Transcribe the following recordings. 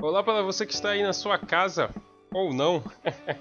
Olá para você que está aí na sua casa ou não.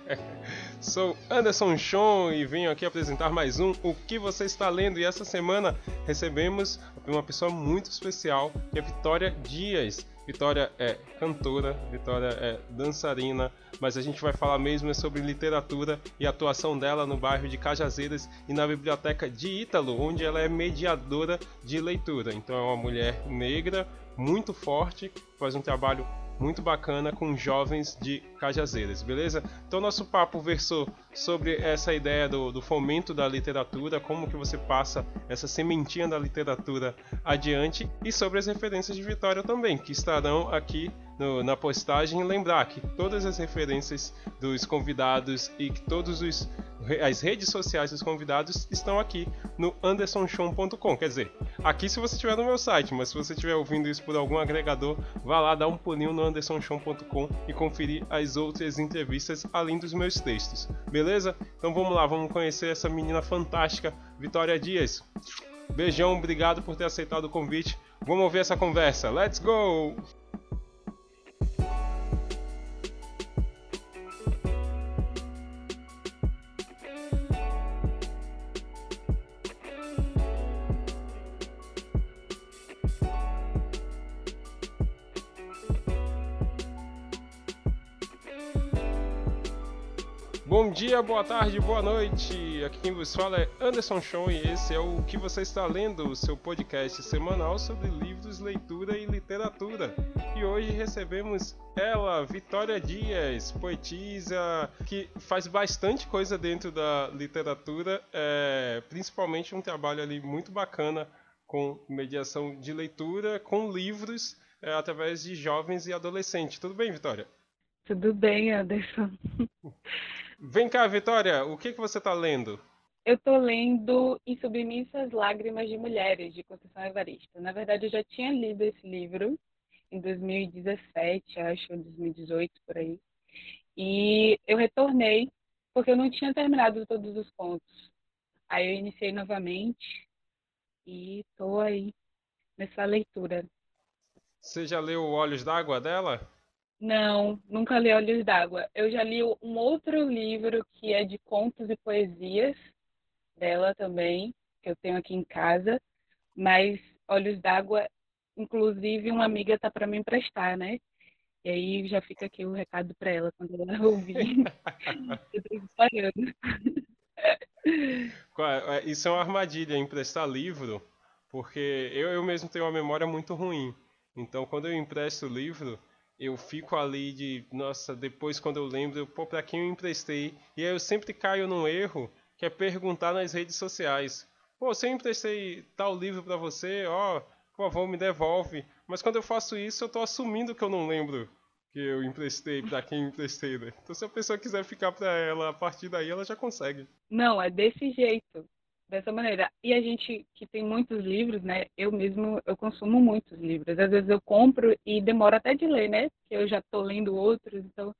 Sou Anderson Chon e venho aqui apresentar mais um O que você está lendo. E essa semana recebemos uma pessoa muito especial, que é Vitória Dias. Vitória é cantora, Vitória é dançarina, mas a gente vai falar mesmo sobre literatura e atuação dela no bairro de Cajazeiras e na biblioteca de Ítalo, onde ela é mediadora de leitura. Então é uma mulher negra, muito forte, faz um trabalho muito bacana com jovens de Cajazeiras, beleza? Então nosso papo versou sobre essa ideia do, do, fomento da literatura, como que você passa essa sementinha da literatura adiante e sobre as referências de Vitória também, que estarão aqui no, na postagem. Lembrar que todas as referências dos convidados e que todos os as redes sociais dos convidados estão aqui no andersonchon.com. Quer dizer, aqui se você estiver no meu site, mas se você estiver ouvindo isso por algum agregador, vá lá, dá um pulinho no andersonchon.com e conferir as outras entrevistas além dos meus textos. Beleza? Então vamos lá, vamos conhecer essa menina fantástica, Vitória Dias. Beijão, obrigado por ter aceitado o convite. Vamos ouvir essa conversa. Let's go! Dia, boa tarde, boa noite. Aqui quem vos fala é Anderson Chon e esse é o que você está lendo, o seu podcast semanal sobre livros, leitura e literatura. E hoje recebemos ela, Vitória Dias, poetisa, que faz bastante coisa dentro da literatura, é, principalmente um trabalho ali muito bacana com mediação de leitura, com livros, é, através de jovens e adolescentes. Tudo bem, Vitória? Tudo bem, Anderson. Vem cá, Vitória, o que, que você está lendo? Eu estou lendo Em Submissas Lágrimas de Mulheres, de Conceição Evaristo. Na verdade, eu já tinha lido esse livro em 2017, acho, 2018, por aí. E eu retornei, porque eu não tinha terminado todos os contos. Aí eu iniciei novamente e estou aí nessa leitura. Você já leu Olhos d'Água dela? Não, nunca li Olhos d'Água. Eu já li um outro livro que é de contos e poesias dela também, que eu tenho aqui em casa, mas Olhos d'Água, inclusive uma amiga tá para me emprestar, né? E aí já fica aqui o recado para ela quando ela ouvir. eu tô espalhando. É, isso é uma armadilha, emprestar livro, porque eu, eu mesmo tenho uma memória muito ruim. Então, quando eu empresto o livro, eu fico ali de, nossa, depois quando eu lembro, pô, pra quem eu emprestei? E aí eu sempre caio num erro, que é perguntar nas redes sociais. Pô, se eu emprestei tal livro para você, ó, por favor, me devolve. Mas quando eu faço isso, eu tô assumindo que eu não lembro que eu emprestei para quem eu emprestei, né? Então se a pessoa quiser ficar para ela, a partir daí ela já consegue. Não, é desse jeito dessa maneira. E a gente que tem muitos livros, né? Eu mesmo eu consumo muitos livros. Às vezes eu compro e demoro até de ler, né? Porque eu já estou lendo outros, então.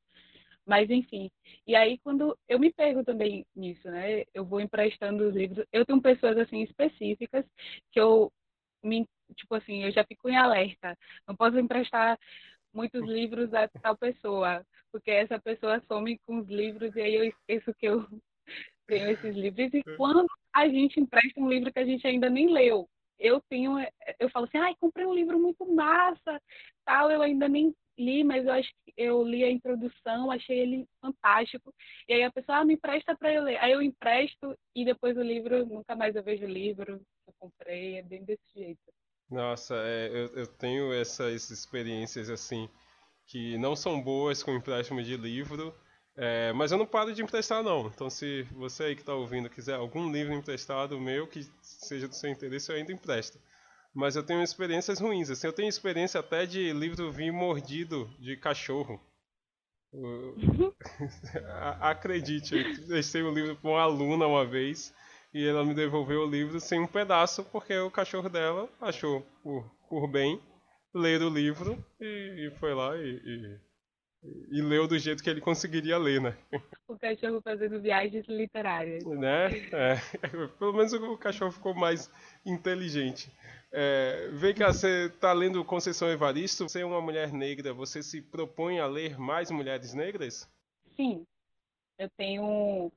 Mas enfim. E aí quando eu me pego também nisso, né? Eu vou emprestando os livros. Eu tenho pessoas assim específicas que eu me tipo assim, eu já fico em alerta. Não posso emprestar muitos livros a tal pessoa, porque essa pessoa some com os livros e aí eu esqueço que eu tenho esses livros e quando a gente empresta um livro que a gente ainda nem leu, eu tenho, eu falo assim, ai, comprei um livro muito massa, tal, eu ainda nem li, mas eu acho que eu li a introdução, achei ele fantástico. E aí a pessoa ah, me empresta para eu ler. Aí eu empresto e depois o livro, nunca mais eu vejo o livro que eu comprei, é bem desse jeito. Nossa, é, eu, eu tenho essas experiências assim que não são boas com empréstimo de livro é, mas eu não paro de emprestar não. Então se você aí que está ouvindo quiser algum livro emprestado meu que seja do seu interesse, eu ainda empresto. Mas eu tenho experiências ruins. Assim, eu tenho experiência até de livro vir mordido de cachorro. Acredite, eu deixei o livro para uma aluna uma vez e ela me devolveu o livro sem um pedaço porque o cachorro dela achou por, por bem ler o livro e, e foi lá e, e E leu do jeito que ele conseguiria ler, né? O cachorro fazendo viagens literárias. Né? É. Pelo menos o cachorro ficou mais inteligente. É, vem cá, você está lendo Conceição Evaristo, você é uma mulher negra, você se propõe a ler mais mulheres negras? Sim, eu tenho,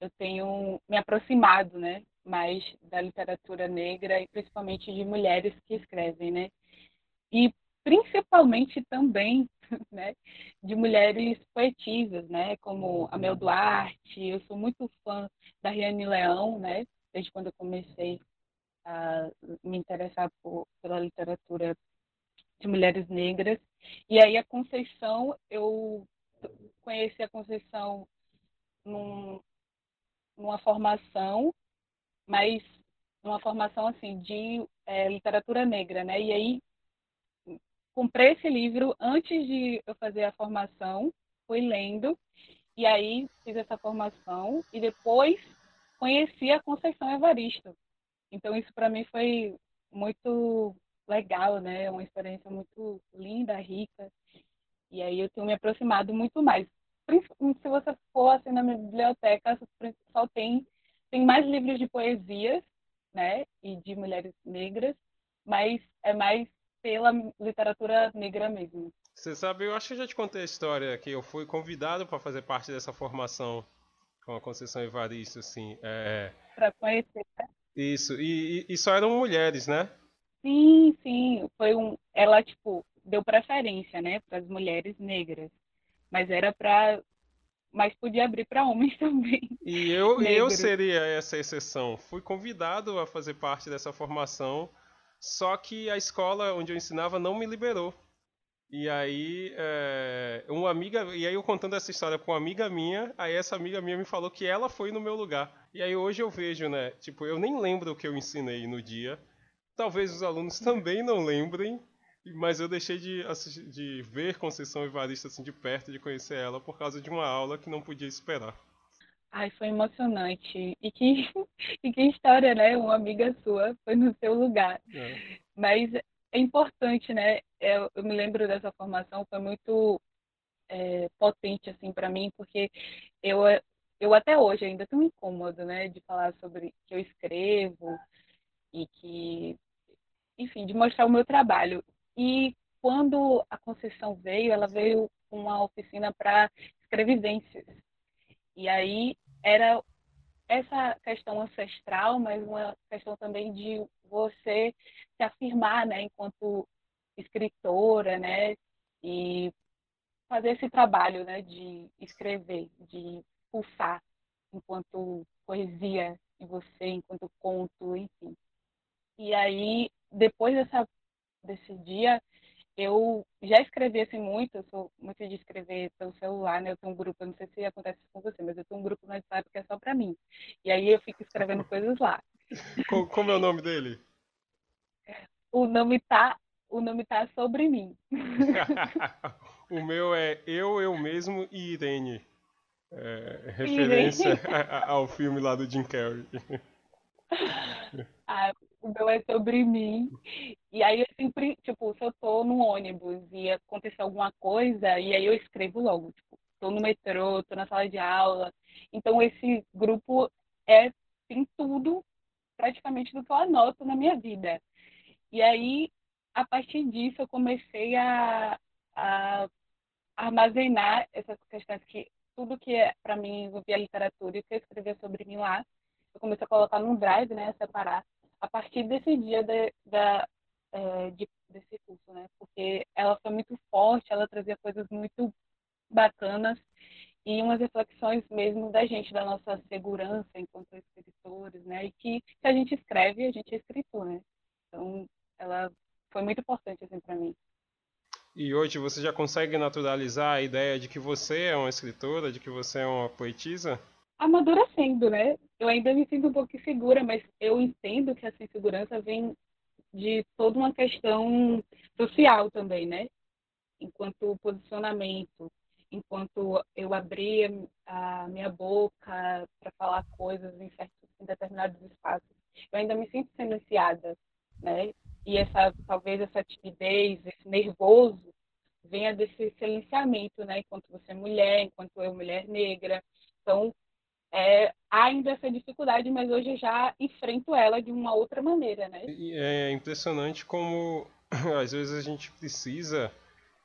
eu tenho me aproximado, né, mais da literatura negra e principalmente de mulheres que escrevem, né, e principalmente também, né, de mulheres poetisas, né, como a Mel Duarte. Eu sou muito fã da Riane Leão, né, desde quando eu comecei a me interessar por, pela literatura de mulheres negras. E aí a Conceição, eu conheci a Conceição num, numa formação, mas numa formação assim de é, literatura negra, né? E aí comprei esse livro antes de eu fazer a formação, fui lendo e aí fiz essa formação e depois conheci a Conceição Evaristo, então isso para mim foi muito legal, né? Uma experiência muito linda, rica. E aí eu tenho me aproximado muito mais. Se você for assim na minha biblioteca, só tem tem mais livros de poesias, né? E de mulheres negras, mas é mais pela literatura negra mesmo. Você sabe, eu acho que eu já te contei a história que eu fui convidado para fazer parte dessa formação com a Conceição Evaristo, assim. É... Para conhecer. Né? Isso, e, e, só eram mulheres, né? Sim, sim. Foi um. Ela, tipo, deu preferência, né, para as mulheres negras. Mas era para. Mas podia abrir para homens também. E eu, eu seria essa exceção. Fui convidado a fazer parte dessa formação, só que a escola onde eu ensinava não me liberou. E aí, é, uma amiga, e aí eu contando essa história com uma amiga minha, aí essa amiga minha me falou que ela foi no meu lugar. E aí hoje eu vejo, né, tipo, eu nem lembro o que eu ensinei no dia. Talvez os alunos também não lembrem, mas eu deixei de, de ver Conceição Evarista assim de perto, de conhecer ela por causa de uma aula que não podia esperar. Ai, foi emocionante. E que, e que história, né? Uma amiga sua foi no seu lugar. É. Mas é importante, né? Eu, eu, me lembro dessa formação, foi muito é, potente assim para mim, porque eu eu até hoje ainda tenho incômodo, né, de falar sobre que eu escrevo e que, enfim, de mostrar o meu trabalho. E quando a Conceição veio, ela veio com uma oficina para escrevivências. E aí era essa questão ancestral, mas uma questão também de você se afirmar, né, enquanto escritora, né, e fazer esse trabalho, né, de escrever, de pulsar enquanto poesia em você, enquanto conto, enfim. E aí, depois dessa, desse dia, eu já escrevi assim muito, eu sou muito de escrever pelo celular, né? Eu tenho um grupo, eu não sei se acontece com você, mas eu tenho um grupo no WhatsApp que é só para mim. E aí eu fico escrevendo coisas lá. Como é o nome dele? O nome tá, o nome tá sobre mim. o meu é Eu, Eu Mesmo e Irene. É, referência ao filme lá do Jim Carrey. Ah, o meu é sobre mim. E aí eu sempre, tipo, se eu tô no ônibus e acontecer alguma coisa, e aí eu escrevo logo, tipo, tô no metrô, tô na sala de aula. Então esse grupo é tem tudo praticamente do que eu anoto na minha vida. E aí, a partir disso, eu comecei a, a armazenar essas questões que tudo que é, para mim envolvia literatura e que eu escrevia sobre mim lá, eu comecei a colocar num drive, né, a separar a partir desse dia de, da, é, de, desse curso, né? Porque ela foi muito forte, ela trazia coisas muito bacanas e umas reflexões mesmo da gente, da nossa segurança enquanto escritores, né? E que se a gente escreve, a gente é escritor, né? Então, ela foi muito importante assim para mim. E hoje você já consegue naturalizar a ideia de que você é uma escritora, de que você é uma poetisa? Amadurecendo, né? Eu ainda me sinto um pouco insegura, mas eu entendo que essa insegurança vem de toda uma questão social também, né? Enquanto posicionamento, enquanto eu abria a minha boca para falar coisas em certos em determinados espaços, eu ainda me sinto silenciada, né? E essa talvez essa timidez, esse nervoso venha desse silenciamento, né? Enquanto você é mulher, enquanto eu mulher negra. Então, é, há ainda essa dificuldade, mas hoje eu já enfrento ela de uma outra maneira, né? É impressionante como às vezes a gente precisa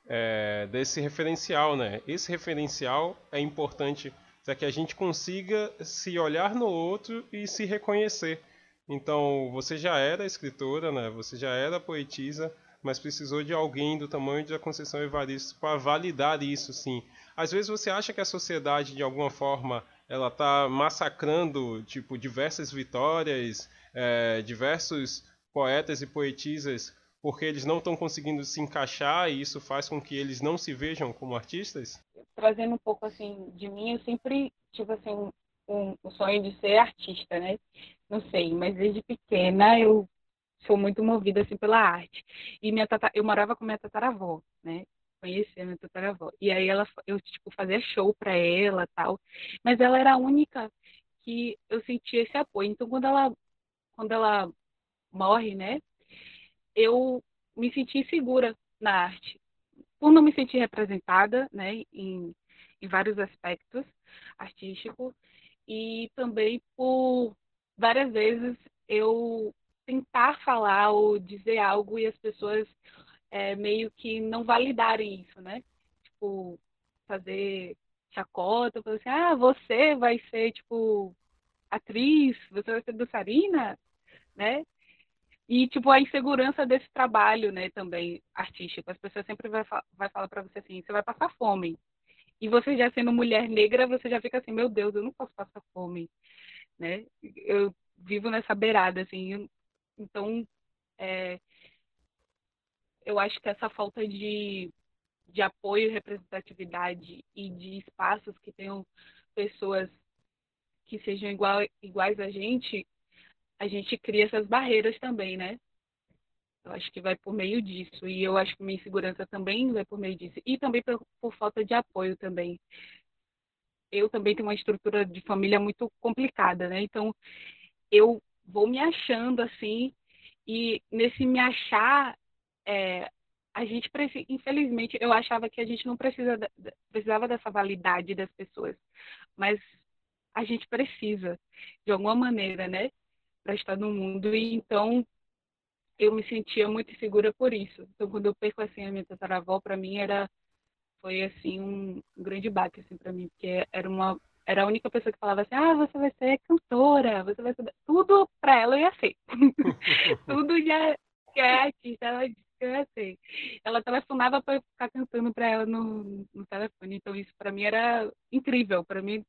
é, desse referencial, né? Esse referencial é importante para que a gente consiga se olhar no outro e se reconhecer. Então, você já era escritora, né? Você já era poetisa, mas precisou de alguém do tamanho de Conceição Evaristo para validar isso, sim. Às vezes você acha que a sociedade, de alguma forma, ela está massacrando, tipo, diversas vitórias, é, diversos poetas e poetisas porque eles não estão conseguindo se encaixar e isso faz com que eles não se vejam como artistas? Trazendo um pouco assim de mim, eu sempre tive assim um, um sonho de ser artista, né? Não sei, mas desde pequena eu sou muito movida assim pela arte. E minha tata, eu morava com minha tataravó, né? Conheci a minha tataravó. E aí ela eu tipo fazia show para ela, tal. Mas ela era a única que eu sentia esse apoio. Então quando ela quando ela morre, né? eu me senti insegura na arte, por não me sentir representada, né, em, em vários aspectos artísticos e também por várias vezes eu tentar falar ou dizer algo e as pessoas é, meio que não validarem isso, né? Tipo, fazer chacota, fazer assim, ah, você vai ser, tipo, atriz, você vai ser dançarina, né? E, tipo, a insegurança desse trabalho, né, também artístico. As pessoas sempre vai, vai falar para você assim, você vai passar fome. E você já sendo mulher negra, você já fica assim, meu Deus, eu não posso passar fome, né? Eu vivo nessa beirada, assim. Então, é, eu acho que essa falta de, de apoio, representatividade e de espaços que tenham pessoas que sejam igual, iguais a gente a gente cria essas barreiras também, né? Eu acho que vai por meio disso. E eu acho que minha insegurança também vai por meio disso. E também por, por falta de apoio também. Eu também tenho uma estrutura de família muito complicada, né? Então, eu vou me achando assim. E nesse me achar, é, a gente precisa, infelizmente, eu achava que a gente não precisa, precisava dessa validade das pessoas, mas a gente precisa, de alguma maneira, né? para estar no mundo e então eu me sentia muito insegura por isso. Então quando eu perco assim a minha tataravó para mim era foi assim um, grande baque assim para mim, porque era uma era a única pessoa que falava assim: "Ah, você vai ser cantora, você vai ser tudo para ela eu ia ser". tudo já que é artista, ela ia ser. Ela telefonava para ficar cantando para ela no, no telefone, então isso para mim era incrível, para mim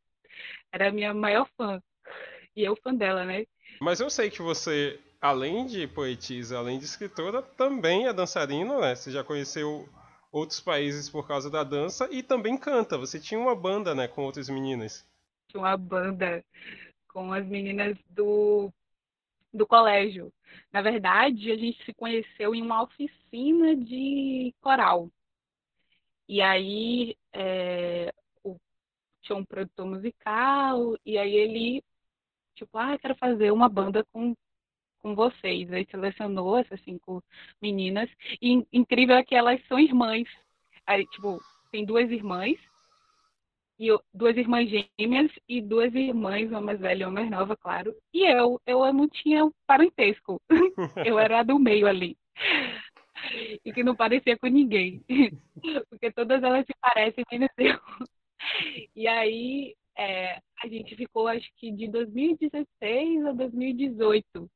era a minha maior fã. E eu fã dela, né? Mas eu sei que você, além de poetisa, além de escritora, também é dançarina, né? Você já conheceu outros países por causa da dança e também canta. Você tinha uma banda, né, com outras meninas. Tinha uma banda com as meninas do, do colégio. Na verdade, a gente se conheceu em uma oficina de coral. E aí é, o, tinha um produtor musical, e aí ele tipo, ah, quero fazer uma banda com, com vocês. Aí selecionou essas cinco meninas. E incrível é que elas são irmãs. Aí, tipo, tem duas irmãs, e eu, duas irmãs gêmeas e duas irmãs, uma mais velha e uma mais nova, claro. E eu, eu não tinha parentesco. eu era do meio ali. E que não parecia com ninguém. Porque todas elas se parecem menos eu. E aí é, a gente ficou, acho que de 2016 a 2018.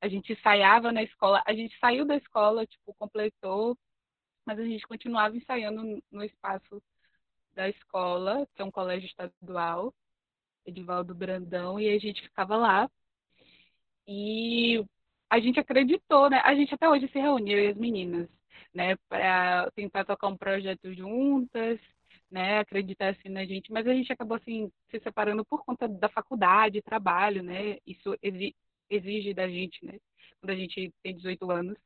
A gente ensaiava na escola, a gente saiu da escola, tipo, completou, mas a gente continuava ensaiando no espaço da escola, que é um colégio estadual, Edivaldo Brandão, e a gente ficava lá. E a gente acreditou, né? A gente até hoje se reuniu, e as meninas, né, para tentar tocar um projeto juntas, né, acreditar assim na gente, mas a gente acabou assim se separando por conta da faculdade, trabalho, né? Isso exige da gente, né? Quando a gente tem 18 anos.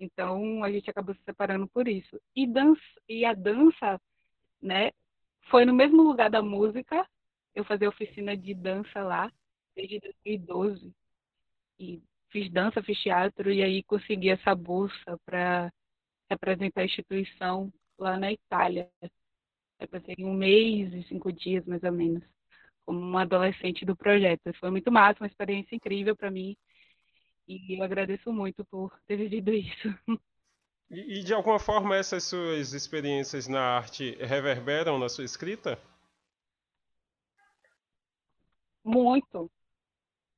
Então a gente acabou se separando por isso. E dança e a dança, né, foi no mesmo lugar da música. Eu fazia oficina de dança lá desde 2012 e fiz dança, fiz teatro e aí consegui essa bolsa para representar a instituição lá na Itália. Eu passei um mês e cinco dias, mais ou menos, como uma adolescente do projeto. Foi muito massa, uma experiência incrível para mim. E eu agradeço muito por ter vivido isso. E, e, de alguma forma essas suas experiências na arte reverberam na sua escrita? Muito.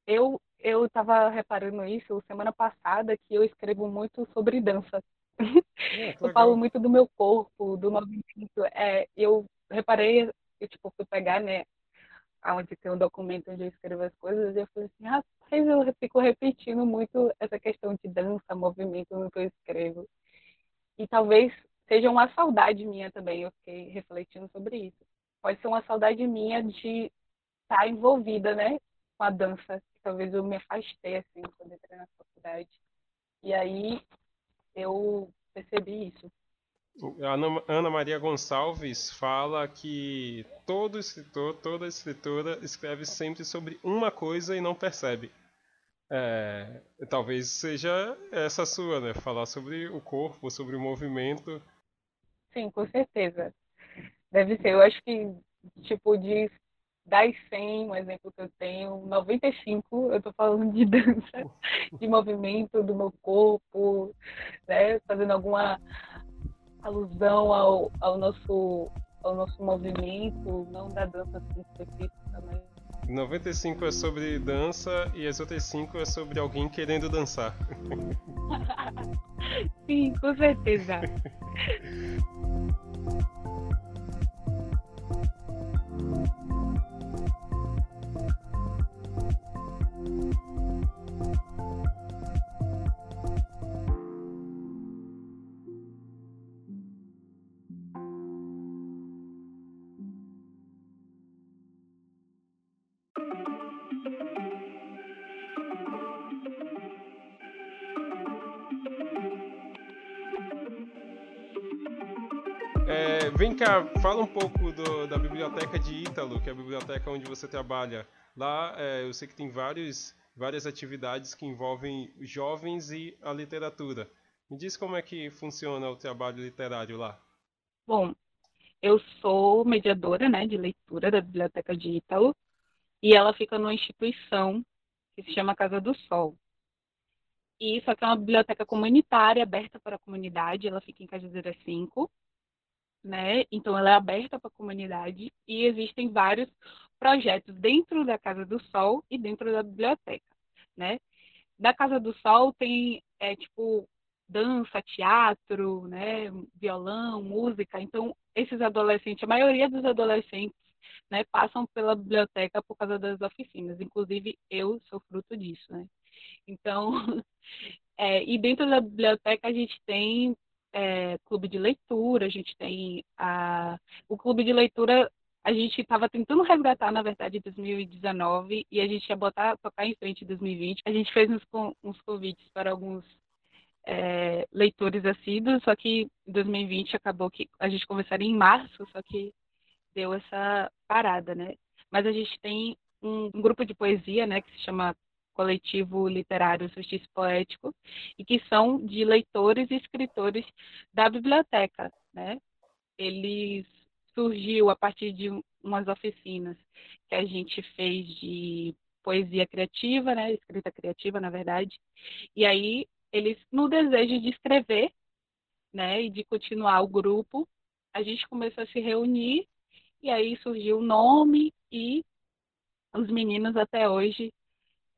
Eu eu estava reparando isso semana passada que eu escrevo muito sobre dança. É, eu falo muito do meu corpo, do movimento. É, eu reparei, eu tipo fui pegar, né, onde tem um documento onde eu escrevo as coisas, e eu falei assim, rapaz, eu fico repetindo muito essa questão de dança, movimento no que eu escrevo. E talvez seja uma saudade minha também, eu fiquei refletindo sobre isso. Pode ser uma saudade minha de estar envolvida, né, com a dança. Talvez eu me afastei, assim, quando entrei na faculdade. E aí eu percebi isso. A Ana Maria Gonçalves fala que todo escritor, toda escritora escreve sempre sobre uma coisa e não percebe. É, talvez seja essa sua, né? Falar sobre o corpo, sobre o movimento. Sim, com certeza. Deve ser. Eu acho que, tipo, de das 100, um exemplo que eu tenho, 95 eu estou falando de dança, de movimento do meu corpo, né? Fazendo alguma alusão ao, ao, nosso, ao nosso movimento, não da dança assim, específica, mas 95 é sobre dança e as outras 5 é sobre alguém querendo dançar. Sim, com certeza. Fala um pouco do, da biblioteca de Ítalo, que é a biblioteca onde você trabalha. Lá é, eu sei que tem vários, várias atividades que envolvem jovens e a literatura. Me diz como é que funciona o trabalho literário lá. Bom, eu sou mediadora né, de leitura da Biblioteca de Ítalo e ela fica numa instituição que se chama Casa do Sol. E isso aqui é uma biblioteca comunitária aberta para a comunidade, ela fica em Cajuzeira 5 né? Então ela é aberta para a comunidade e existem vários projetos dentro da Casa do Sol e dentro da biblioteca, né? Da Casa do Sol tem é tipo dança, teatro, né, violão, música. Então esses adolescentes, a maioria dos adolescentes, né, passam pela biblioteca por causa das oficinas. Inclusive eu sou fruto disso, né? Então, é, e dentro da biblioteca a gente tem é, clube de leitura, a gente tem a, o clube de leitura, a gente estava tentando resgatar, na verdade, em 2019 e a gente ia botar, tocar em frente em 2020. A gente fez uns, uns convites para alguns é, leitores assíduos, só que em 2020 acabou que a gente começaria em março, só que deu essa parada, né? Mas a gente tem um, um grupo de poesia, né, que se chama coletivo literário Justiça Poético, e que são de leitores e escritores da biblioteca. Né? Eles surgiu a partir de umas oficinas que a gente fez de poesia criativa, né, escrita criativa, na verdade. E aí eles, no desejo de escrever, né, e de continuar o grupo, a gente começou a se reunir e aí surgiu o nome e os meninos até hoje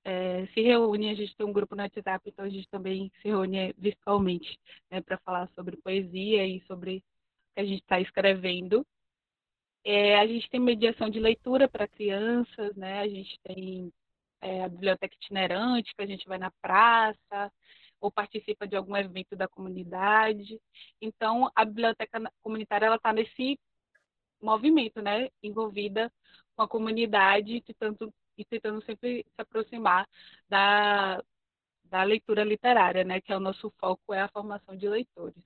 é, se reúne, a gente tem um grupo no WhatsApp, então a gente também se reúne virtualmente né, para falar sobre poesia e sobre o que a gente está escrevendo. É, a gente tem mediação de leitura para crianças, né? a gente tem é, a biblioteca itinerante, que a gente vai na praça ou participa de algum evento da comunidade. Então, a biblioteca comunitária está nesse movimento, né, envolvida com a comunidade, de tanto e tentando sempre se aproximar da, da leitura literária, né, que é o nosso foco, é a formação de leitores.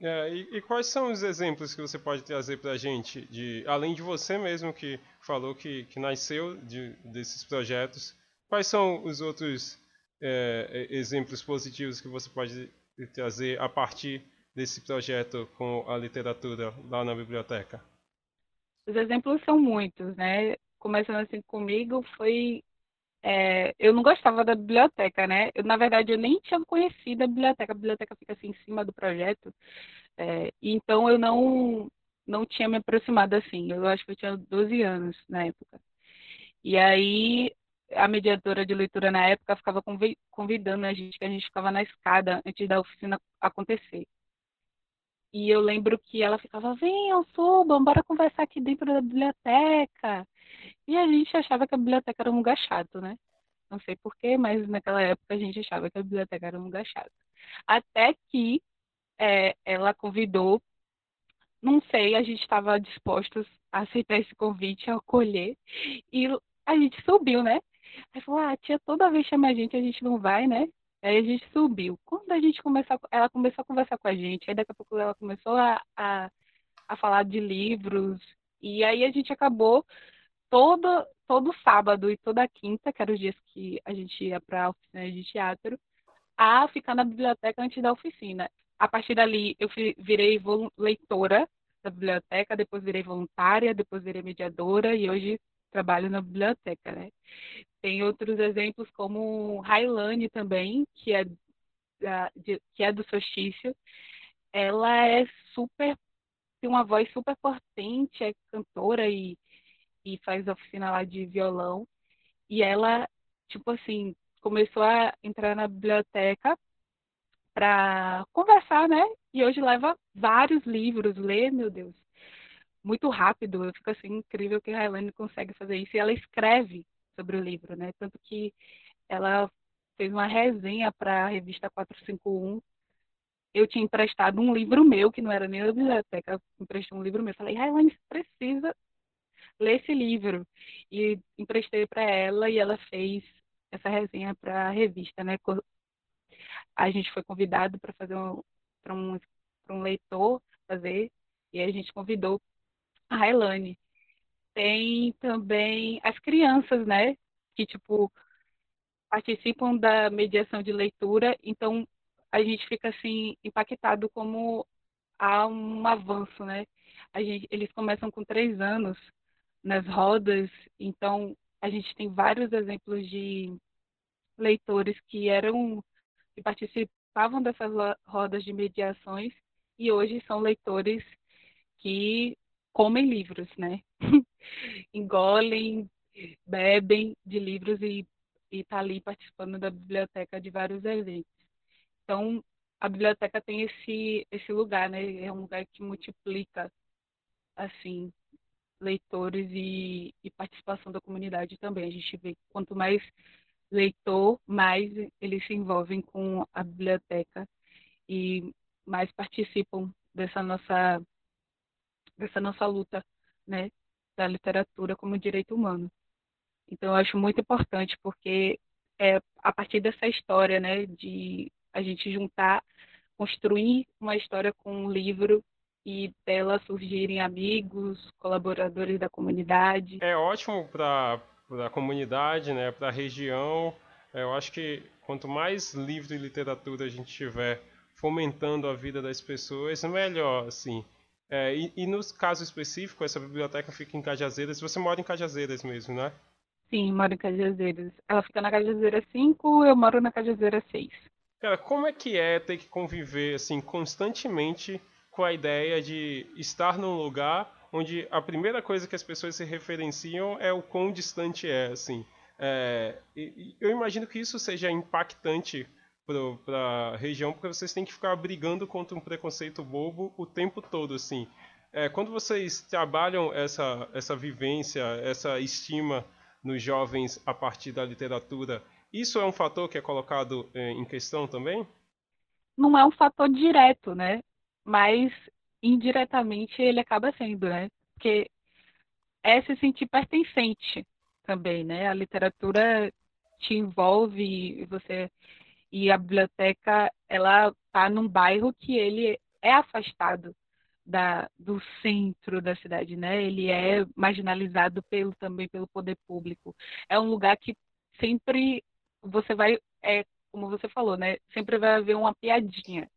É, e, e, quais são os exemplos que você pode trazer para a gente, de, além de você mesmo que falou que, que nasceu de, desses projetos, quais são os outros é, exemplos positivos que você pode trazer a partir desse projeto com a literatura lá na biblioteca? Os exemplos são muitos, né? Começando assim comigo, foi é, eu não gostava da biblioteca, né? Eu, na verdade, eu nem tinha conhecido a biblioteca. A biblioteca fica assim em cima do projeto. É, então, eu não, não tinha me aproximado assim. Eu acho que eu tinha 12 anos na época. E aí, a mediadora de leitura na época ficava convidando a gente, que a gente ficava na escada antes da oficina acontecer. E eu lembro que ela ficava, venham, subam, bora conversar aqui dentro da biblioteca. E a gente achava que a biblioteca era um lugar chato, né? Não sei porquê, mas naquela época a gente achava que a biblioteca era um lugar chato. Até que é, ela convidou, não sei, a gente estava dispostos a aceitar esse convite, a acolher, e a gente subiu, né? Aí falou, ah, tia, toda vez chama a gente, a gente não vai, né? Aí a gente subiu. Quando a gente começou, ela começou a conversar com a gente, aí daqui a pouco ela começou a, a, a falar de livros, e aí a gente acabou todo, todo sábado e toda quinta, que eram os dias que a gente ia para a oficina de teatro, a ficar na biblioteca antes da oficina. A partir dali, eu virei leitora da biblioteca, depois virei voluntária, depois virei mediadora e hoje trabalho na biblioteca, né? Tem outros exemplos como Railane também, que é, da, de, que é do solstício. Ela é super, tem uma voz super potente, é cantora e, e faz oficina lá de violão. E ela, tipo assim, começou a entrar na biblioteca para conversar, né? E hoje leva vários livros, lê, meu Deus, muito rápido. Eu fico assim, incrível que a Railane consegue fazer isso. E ela escreve sobre o livro, né? Tanto que ela fez uma resenha para a revista 451. Eu tinha emprestado um livro meu, que não era nem da biblioteca, emprestei um livro meu. Falei, Railane, você precisa ler esse livro. E emprestei para ela e ela fez essa resenha para a revista, né? A gente foi convidado para fazer um, para um, um leitor fazer, e a gente convidou a Railane. Tem também as crianças, né? Que, tipo, participam da mediação de leitura, então a gente fica, assim, impactado como há um avanço, né? Gente, eles começam com três anos nas rodas, então a gente tem vários exemplos de leitores que eram que participavam dessas rodas de mediações e hoje são leitores que comem livros, né? Engolem, bebem de livros e está ali participando da biblioteca de vários eventos. Então, a biblioteca tem esse, esse lugar, né? É um lugar que multiplica, assim, leitores e, e participação da comunidade também. A gente vê que quanto mais leitor, mais eles se envolvem com a biblioteca e mais participam dessa nossa dessa nossa luta, né, da literatura como direito humano. Então eu acho muito importante porque é a partir dessa história, né, de a gente juntar, construir uma história com um livro e dela surgirem amigos, colaboradores da comunidade. É ótimo para a comunidade, né, para a região. Eu acho que quanto mais livro e literatura a gente tiver fomentando a vida das pessoas, melhor, assim. É, e, e no caso específico, essa biblioteca fica em Cajazeiras. Você mora em Cajazeiras mesmo, né? Sim, moro em Cajazeiras. Ela fica na Cajazeira 5, eu moro na Cajazeira 6. Cara, como é que é ter que conviver assim constantemente com a ideia de estar num lugar onde a primeira coisa que as pessoas se referenciam é o quão distante é, assim. É, eu imagino que isso seja impactante para a região, porque vocês têm que ficar brigando contra um preconceito bobo o tempo todo, assim. É, quando vocês trabalham essa, essa vivência, essa estima nos jovens a partir da literatura, isso é um fator que é colocado é, em questão também? Não é um fator direto, né? Mas indiretamente ele acaba sendo, né? Porque é se sentir pertencente também, né? A literatura te envolve, você e a biblioteca ela está num bairro que ele é afastado da, do centro da cidade, né? Ele é marginalizado pelo também pelo poder público. É um lugar que sempre você vai, é como você falou, né? Sempre vai haver uma piadinha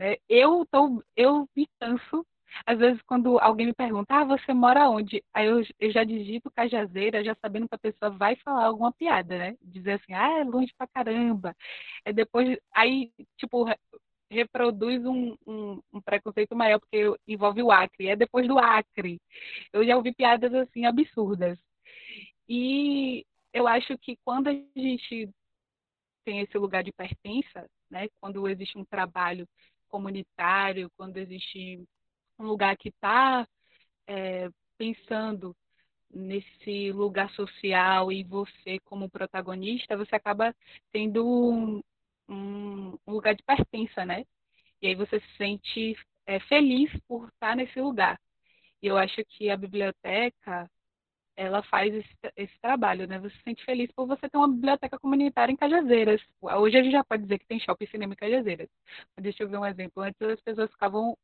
Né? Eu, tô, eu me canso às vezes, quando alguém me pergunta, ah, você mora onde? Aí eu, eu já digito Cajazeira, já sabendo que a pessoa vai falar alguma piada, né? Dizer assim, ah, é longe pra caramba. É depois, aí, tipo, reproduz um, um, um, preconceito maior, porque envolve o Acre. É depois do Acre. Eu já ouvi piadas, assim, absurdas. E eu acho que quando a gente tem esse lugar de pertença, né? Quando existe um trabalho comunitário, quando existe um lugar que está é, pensando nesse lugar social e você como protagonista, você acaba tendo um, um, lugar de pertença, né? E aí você se sente é, feliz por estar nesse lugar. E eu acho que a biblioteca ela faz esse, esse, trabalho, né? Você se sente feliz por você ter uma biblioteca comunitária em Cajazeiras. Hoje a gente já pode dizer que tem shopping cinema em Cajazeiras. Deixa eu ver um exemplo. Antes as pessoas ficavam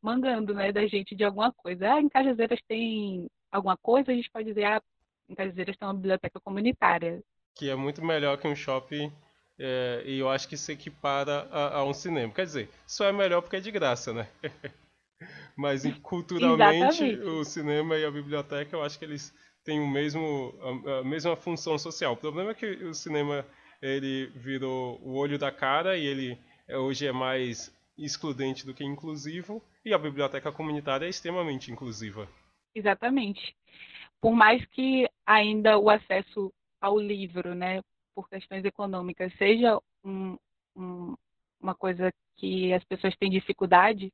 mandando, né, da gente de alguma coisa. Ah, em Cajazeiras tem alguma coisa, a gente pode dizer, ah, em Cajazeiras tem uma biblioteca comunitária. Que é muito melhor que um shopping é, e eu acho que se equipara a, a, um cinema. Quer dizer, só é melhor porque é de graça, né? Mas culturalmente o cinema e a biblioteca eu acho que eles têm o mesmo, a, a mesma função social. O problema é que o cinema ele virou o olho da cara e ele é, hoje é mais excludente do que inclusivo, e a biblioteca comunitária é extremamente inclusiva. Exatamente. Por mais que ainda o acesso ao livro, né, por questões econômicas, seja um, um, uma coisa que as pessoas têm dificuldade,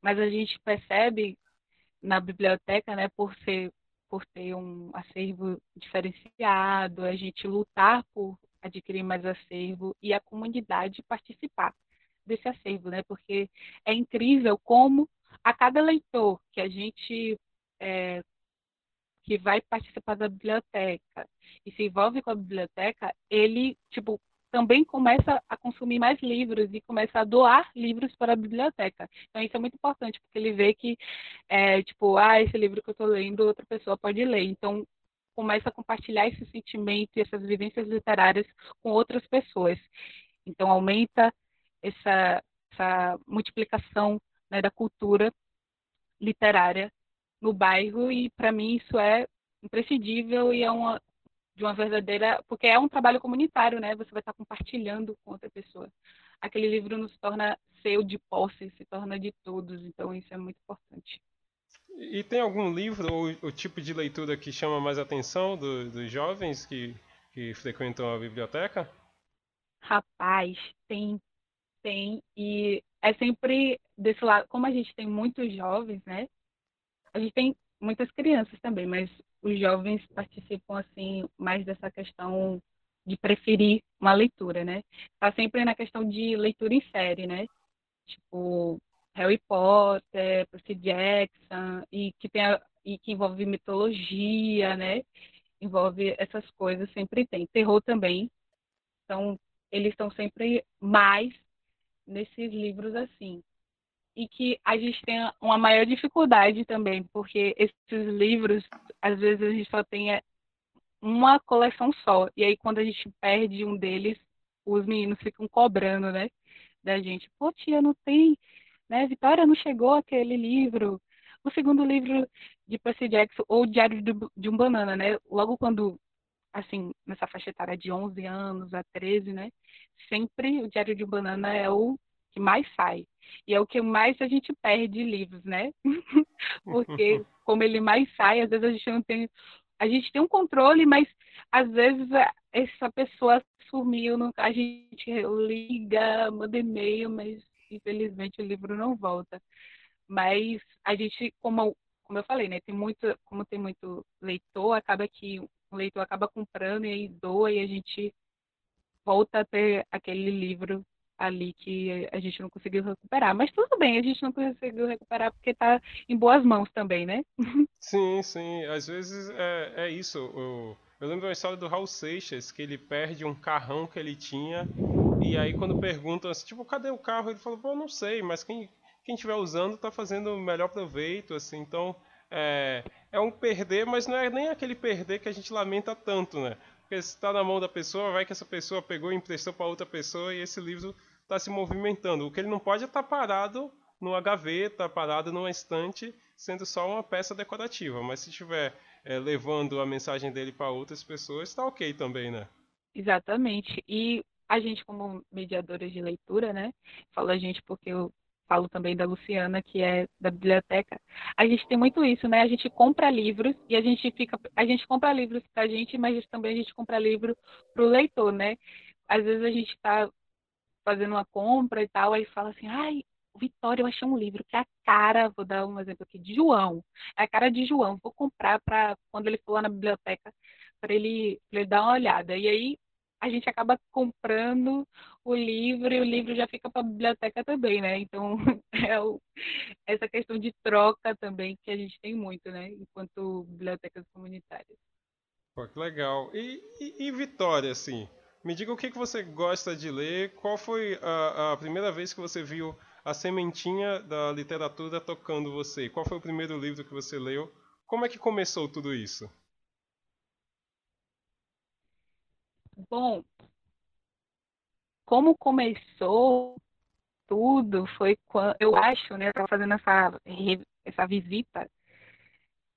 mas a gente percebe na biblioteca, né, por ser por ter um acervo diferenciado, a gente lutar por adquirir mais acervo e a comunidade participar desse acervo, né? Porque é incrível como a cada leitor que a gente é, que vai participar da biblioteca e se envolve com a biblioteca, ele tipo também começa a consumir mais livros e começa a doar livros para a biblioteca. Então isso é muito importante porque ele vê que é, tipo, ah, esse livro que eu estou lendo outra pessoa pode ler. Então começa a compartilhar esse sentimento e essas vivências literárias com outras pessoas. Então aumenta essa, essa multiplicação né, da cultura literária no bairro e para mim isso é imprescindível e é uma de uma verdadeira porque é um trabalho comunitário né? Você vai estar compartilhando com outra pessoa. Aquele livro nos torna seu de posse se torna de todos então isso é muito importante. E tem algum livro ou o tipo de leitura que chama mais atenção do, dos jovens que que frequentam a biblioteca? Rapaz tem tem, e é sempre desse lado, como a gente tem muitos jovens, né? A gente tem muitas crianças também, mas os jovens participam, assim, mais dessa questão de preferir uma leitura, né? Tá sempre na questão de leitura em série, né? Tipo, Harry Potter, Percy Jackson, e que, tem a, e que envolve mitologia, né? Envolve essas coisas, sempre tem. Terror também. Então, eles estão sempre mais nesses livros assim. E que a gente tem uma maior dificuldade também, porque esses livros, às vezes a gente só tem é, uma coleção só. E aí quando a gente perde um deles, os meninos ficam cobrando, né? Da gente, pô, tia, não tem, né? Vitória não chegou aquele livro. O segundo livro de Percy Jackson, ou Diário de um Banana, né? Logo quando, assim, nessa faixa etária de 11 anos a 13, né? sempre o Diário de Banana é o que mais sai. E é o que mais a gente perde livros, né? Porque como ele mais sai, às vezes a gente não tem. A gente tem um controle, mas às vezes essa pessoa sumiu, a gente liga, manda e-mail, mas infelizmente o livro não volta. Mas a gente, como, como eu falei, né, tem muito, como tem muito leitor, acaba que o leitor acaba comprando e aí doa e a gente volta a ter aquele livro ali que a gente não conseguiu recuperar. Mas tudo bem, a gente não conseguiu recuperar porque está em boas mãos também, né? Sim, sim. Às vezes é, é isso. Eu, eu lembro uma história do Raul Seixas, que ele perde um carrão que ele tinha. E aí quando perguntam assim, tipo, cadê o carro? Ele falou, pô, não sei, mas quem quem estiver usando está fazendo o melhor proveito, assim. Então, é, é um perder, mas não é nem aquele perder que a gente lamenta tanto, né? Porque se está na mão da pessoa, vai que essa pessoa pegou e emprestou para outra pessoa e esse livro está se movimentando. O que ele não pode é estar tá parado numa gaveta, parado numa estante, sendo só uma peça decorativa. Mas se estiver é, levando a mensagem dele para outras pessoas, está ok também, né? Exatamente. E a gente, como mediadores de leitura, né? Falo a gente porque eu falo também da Luciana, que é da biblioteca. A gente tem muito isso, né? A gente compra livros e a gente fica, a gente compra livros para a gente, mas também a gente compra livro para o leitor, né? Às vezes a gente está fazendo uma compra e tal, aí fala assim, ai, Vitória, eu achei um livro que é a cara, vou dar um exemplo aqui, de João. É a cara de João. Vou comprar para quando ele for lá na biblioteca para ele, ele dar uma olhada. E aí a gente acaba comprando o livro e o livro já fica para a biblioteca também, né? Então é o, essa questão de troca também que a gente tem muito, né? Enquanto bibliotecas comunitárias. Pô, que legal. E, e, e Vitória, assim, me diga o que, que você gosta de ler. Qual foi a, a primeira vez que você viu a sementinha da literatura tocando você? Qual foi o primeiro livro que você leu? Como é que começou tudo isso? Bom, como começou tudo foi quando eu acho, né, eu estava fazendo essa essa visita,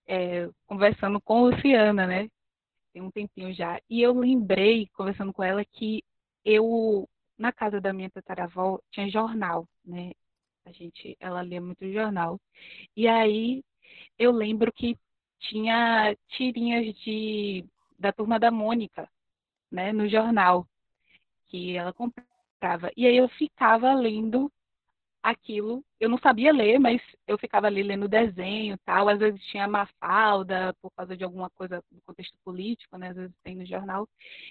é, conversando com Luciana, né, tem um tempinho já, e eu lembrei conversando com ela que eu na casa da minha tataravó tinha jornal, né? A gente, ela lia muito jornal. E aí eu lembro que tinha tirinhas de da turma da Mônica, né, no jornal que ela comprava. E aí eu ficava lendo aquilo. Eu não sabia ler, mas eu ficava ali lendo desenho, tal. Às vezes tinha Mafalda por causa de alguma coisa do contexto político, né? Às vezes tem no jornal.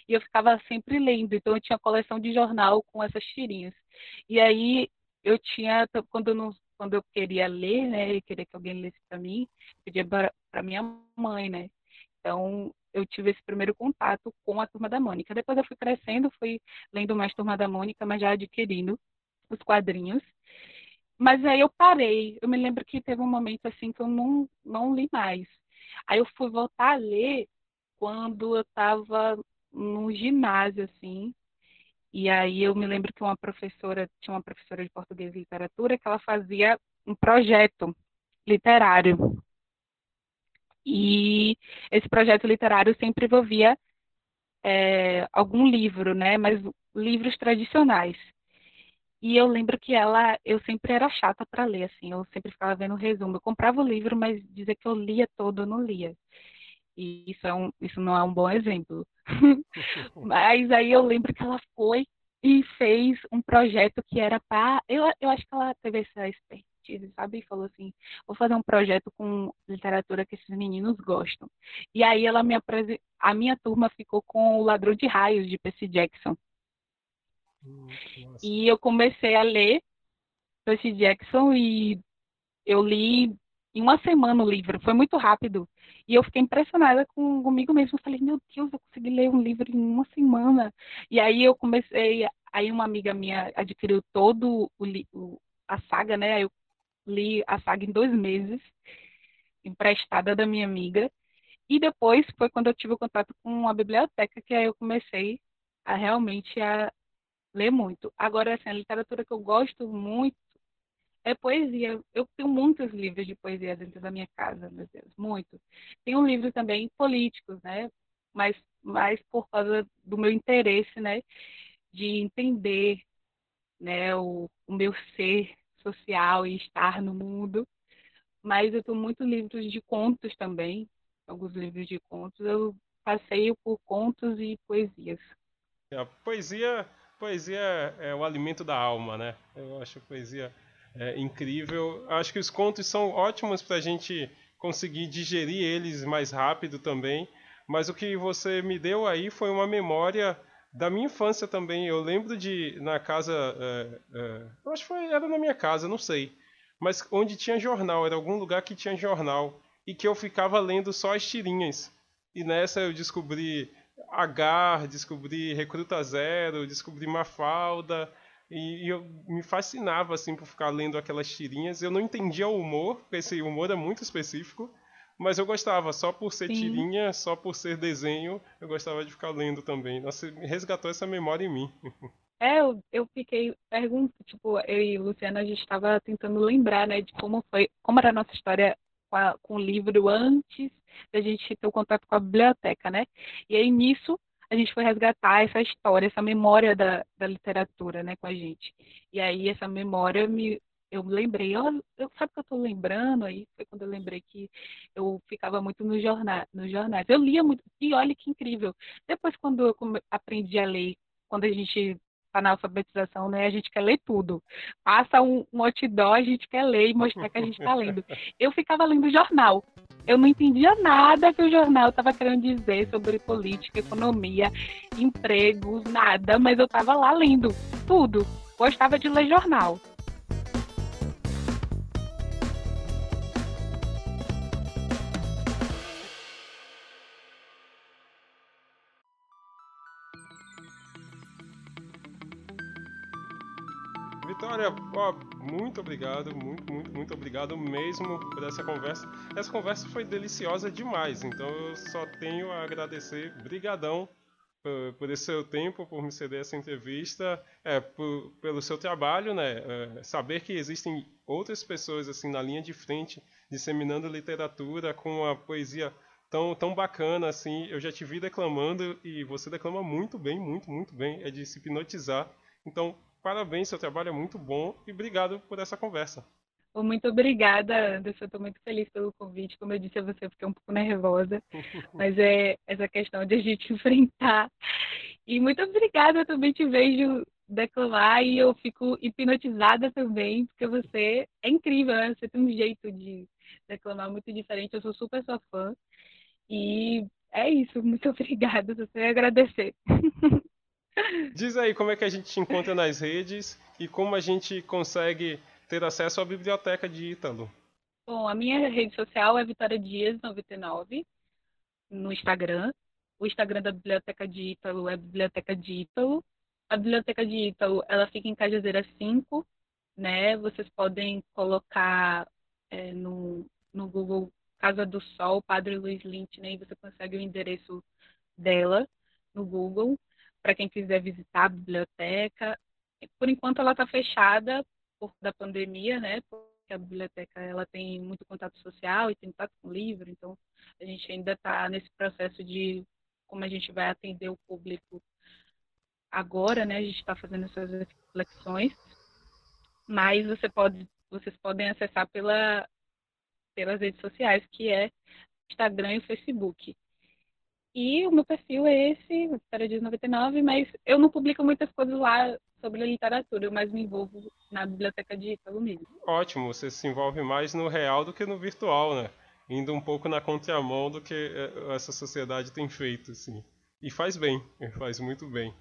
E eu ficava sempre lendo. Então eu tinha coleção de jornal com essas tirinhas. E aí eu tinha quando eu não quando eu queria ler, né, e queria que alguém lesse para mim, pedia para minha mãe, né? Então, eu tive esse primeiro contato com a Turma da Mônica. Depois eu fui crescendo, fui lendo mais Turma da Mônica, mas já adquirindo os quadrinhos. Mas aí eu parei. Eu me lembro que teve um momento assim que eu não, não li mais. Aí eu fui voltar a ler quando eu estava no ginásio, assim. E aí eu me lembro que uma professora, tinha uma professora de português e literatura, que ela fazia um projeto literário e esse projeto literário sempre envolvia é, algum livro, né? Mas livros tradicionais. E eu lembro que ela, eu sempre era chata para ler, assim, eu sempre ficava vendo o resumo. Eu comprava o livro, mas dizer que eu lia todo, eu não lia. E isso, é um, isso não é um bom exemplo. mas aí eu lembro que ela foi e fez um projeto que era para. Eu, eu acho que ela teve essa sabe? E falou assim: vou fazer um projeto com literatura que esses meninos gostam. E aí ela me apres... a minha turma ficou com O Ladrão de Raios, de Percy Jackson. Hum, e eu comecei a ler Percy Jackson e eu li em uma semana o livro, foi muito rápido. E eu fiquei impressionada com, comigo mesma. Eu falei, meu Deus, eu consegui ler um livro em uma semana. E aí eu comecei, aí uma amiga minha adquiriu todo o, o a saga, né? Aí eu li a saga em dois meses, emprestada da minha amiga. E depois foi quando eu tive o contato com a biblioteca que aí eu comecei a realmente a ler muito. Agora, assim, a literatura que eu gosto muito é poesia. Eu tenho muitos livros de poesia dentro da minha casa, meu Deus, muito. Tem um livro também políticos, né? Mas mais por causa do meu interesse, né? De entender, né? O, o meu ser social e estar no mundo. Mas eu estou muito livros de contos também, alguns livros de contos. Eu passeio por contos e poesias. A é, poesia, poesia é o alimento da alma, né? Eu acho a poesia é, incrível. Acho que os contos são ótimos para a gente conseguir digerir eles mais rápido também. Mas o que você me deu aí foi uma memória da minha infância também. Eu lembro de na casa, é, é, eu acho que foi, era na minha casa, não sei, mas onde tinha jornal, era algum lugar que tinha jornal e que eu ficava lendo só as tirinhas. E nessa eu descobri Agar, descobri Recruta Zero, descobri Mafalda e, e eu me fascinava assim por ficar lendo aquelas tirinhas. Eu não entendia o humor, porque esse humor é muito específico. Mas eu gostava, só por ser Sim. tirinha, só por ser desenho, eu gostava de ficar lendo também. Nossa, resgatou essa memória em mim. É, eu, eu fiquei pergunto, tipo, eu e Luciana a gente estava tentando lembrar, né, de como foi, como era a nossa história com, a, com o livro antes da gente ter o contato com a biblioteca, né? E aí nisso a gente foi resgatar essa história, essa memória da, da literatura, né, com a gente. E aí essa memória me eu lembrei, ó, eu, sabe que eu estou lembrando aí? Foi quando eu lembrei que eu ficava muito no jornal, nos jornais. Eu lia muito, e olha que incrível. Depois, quando eu aprendi a ler, quando a gente está na alfabetização, né, a gente quer ler tudo. Passa um, um outdoor, a gente quer ler e mostrar que a gente está lendo. Eu ficava lendo jornal. Eu não entendia nada que o jornal estava querendo dizer sobre política, economia, empregos, nada, mas eu estava lá lendo tudo. Gostava de ler jornal. Vitória, ó, muito obrigado, muito, muito, muito obrigado mesmo por essa conversa. Essa conversa foi deliciosa demais, então eu só tenho a agradecer, brigadão por, por esse seu tempo, por me ceder essa entrevista, é, por, pelo seu trabalho, né? É, saber que existem outras pessoas assim na linha de frente disseminando literatura com a poesia tão, tão bacana assim. Eu já te vi declamando e você declama muito bem, muito, muito bem. É de se hipnotizar. Então, Parabéns, seu trabalho é muito bom e obrigado por essa conversa. Muito obrigada, Anderson. Estou muito feliz pelo convite. Como eu disse a você, eu fiquei um pouco nervosa, mas é essa questão de a gente enfrentar. E muito obrigada, eu também te vejo declamar e eu fico hipnotizada também, porque você é incrível, né? você tem um jeito de declamar muito diferente. Eu sou super sua fã. E é isso, muito obrigada. Você agradecer. Diz aí como é que a gente te encontra nas redes e como a gente consegue ter acesso à biblioteca de Ítalo. Bom, a minha rede social é Vitória Dias 99 no Instagram. O Instagram da Biblioteca de Ítalo é Biblioteca de Ítalo. A Biblioteca de Ítalo, ela fica em Cajazeira 5, né? Vocês podem colocar é, no, no Google Casa do Sol, Padre Luiz Lynch, né? E você consegue o endereço dela no Google para quem quiser visitar a biblioteca. Por enquanto ela está fechada por da pandemia, né? Porque a biblioteca ela tem muito contato social e tem contato com livro, então a gente ainda está nesse processo de como a gente vai atender o público agora, né? A gente está fazendo essas reflexões, mas você pode, vocês podem acessar pela, pelas redes sociais, que é Instagram e Facebook. E o meu perfil é esse, Vitória Dias 99, mas eu não publico muitas coisas lá sobre a literatura, eu mais me envolvo na biblioteca digital mesmo. Ótimo, você se envolve mais no real do que no virtual, né? Indo um pouco na contramão do que eh, essa sociedade tem feito, assim. E faz bem, faz muito bem.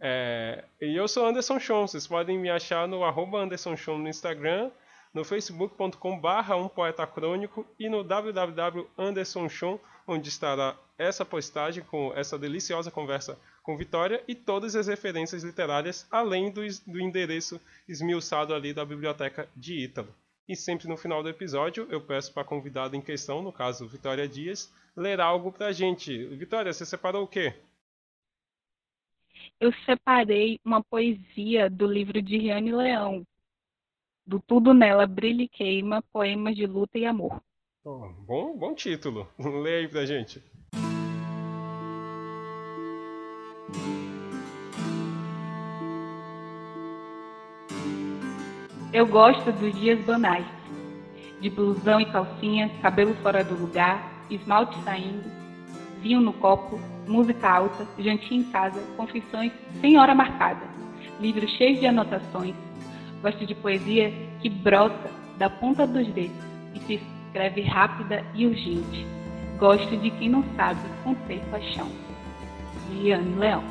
É... E eu sou Anderson Chon, vocês podem me achar no arroba Anderson Chon no Instagram, no facebook.com um poeta crônico e no www.andersonchon, onde estará essa postagem com essa deliciosa conversa com Vitória e todas as referências literárias, além do, do endereço esmiuçado ali da biblioteca de Ítalo. E sempre no final do episódio eu peço para a convidada em questão, no caso Vitória Dias, ler algo para a gente. Vitória, você separou o quê? Eu separei uma poesia do livro de Riane Leão, do Tudo Nela Brilha e Queima, Poemas de Luta e Amor. Oh, bom, bom título. Lê aí pra gente. Eu gosto dos dias banais, de blusão e calcinha, cabelo fora do lugar, esmalte saindo, vinho no copo, música alta, jantinha em casa, confissões sem hora marcada, livros cheios de anotações. Gosto de poesia que brota da ponta dos dedos e se escreve rápida e urgente. Gosto de quem não sabe conter paixão. Liane Leão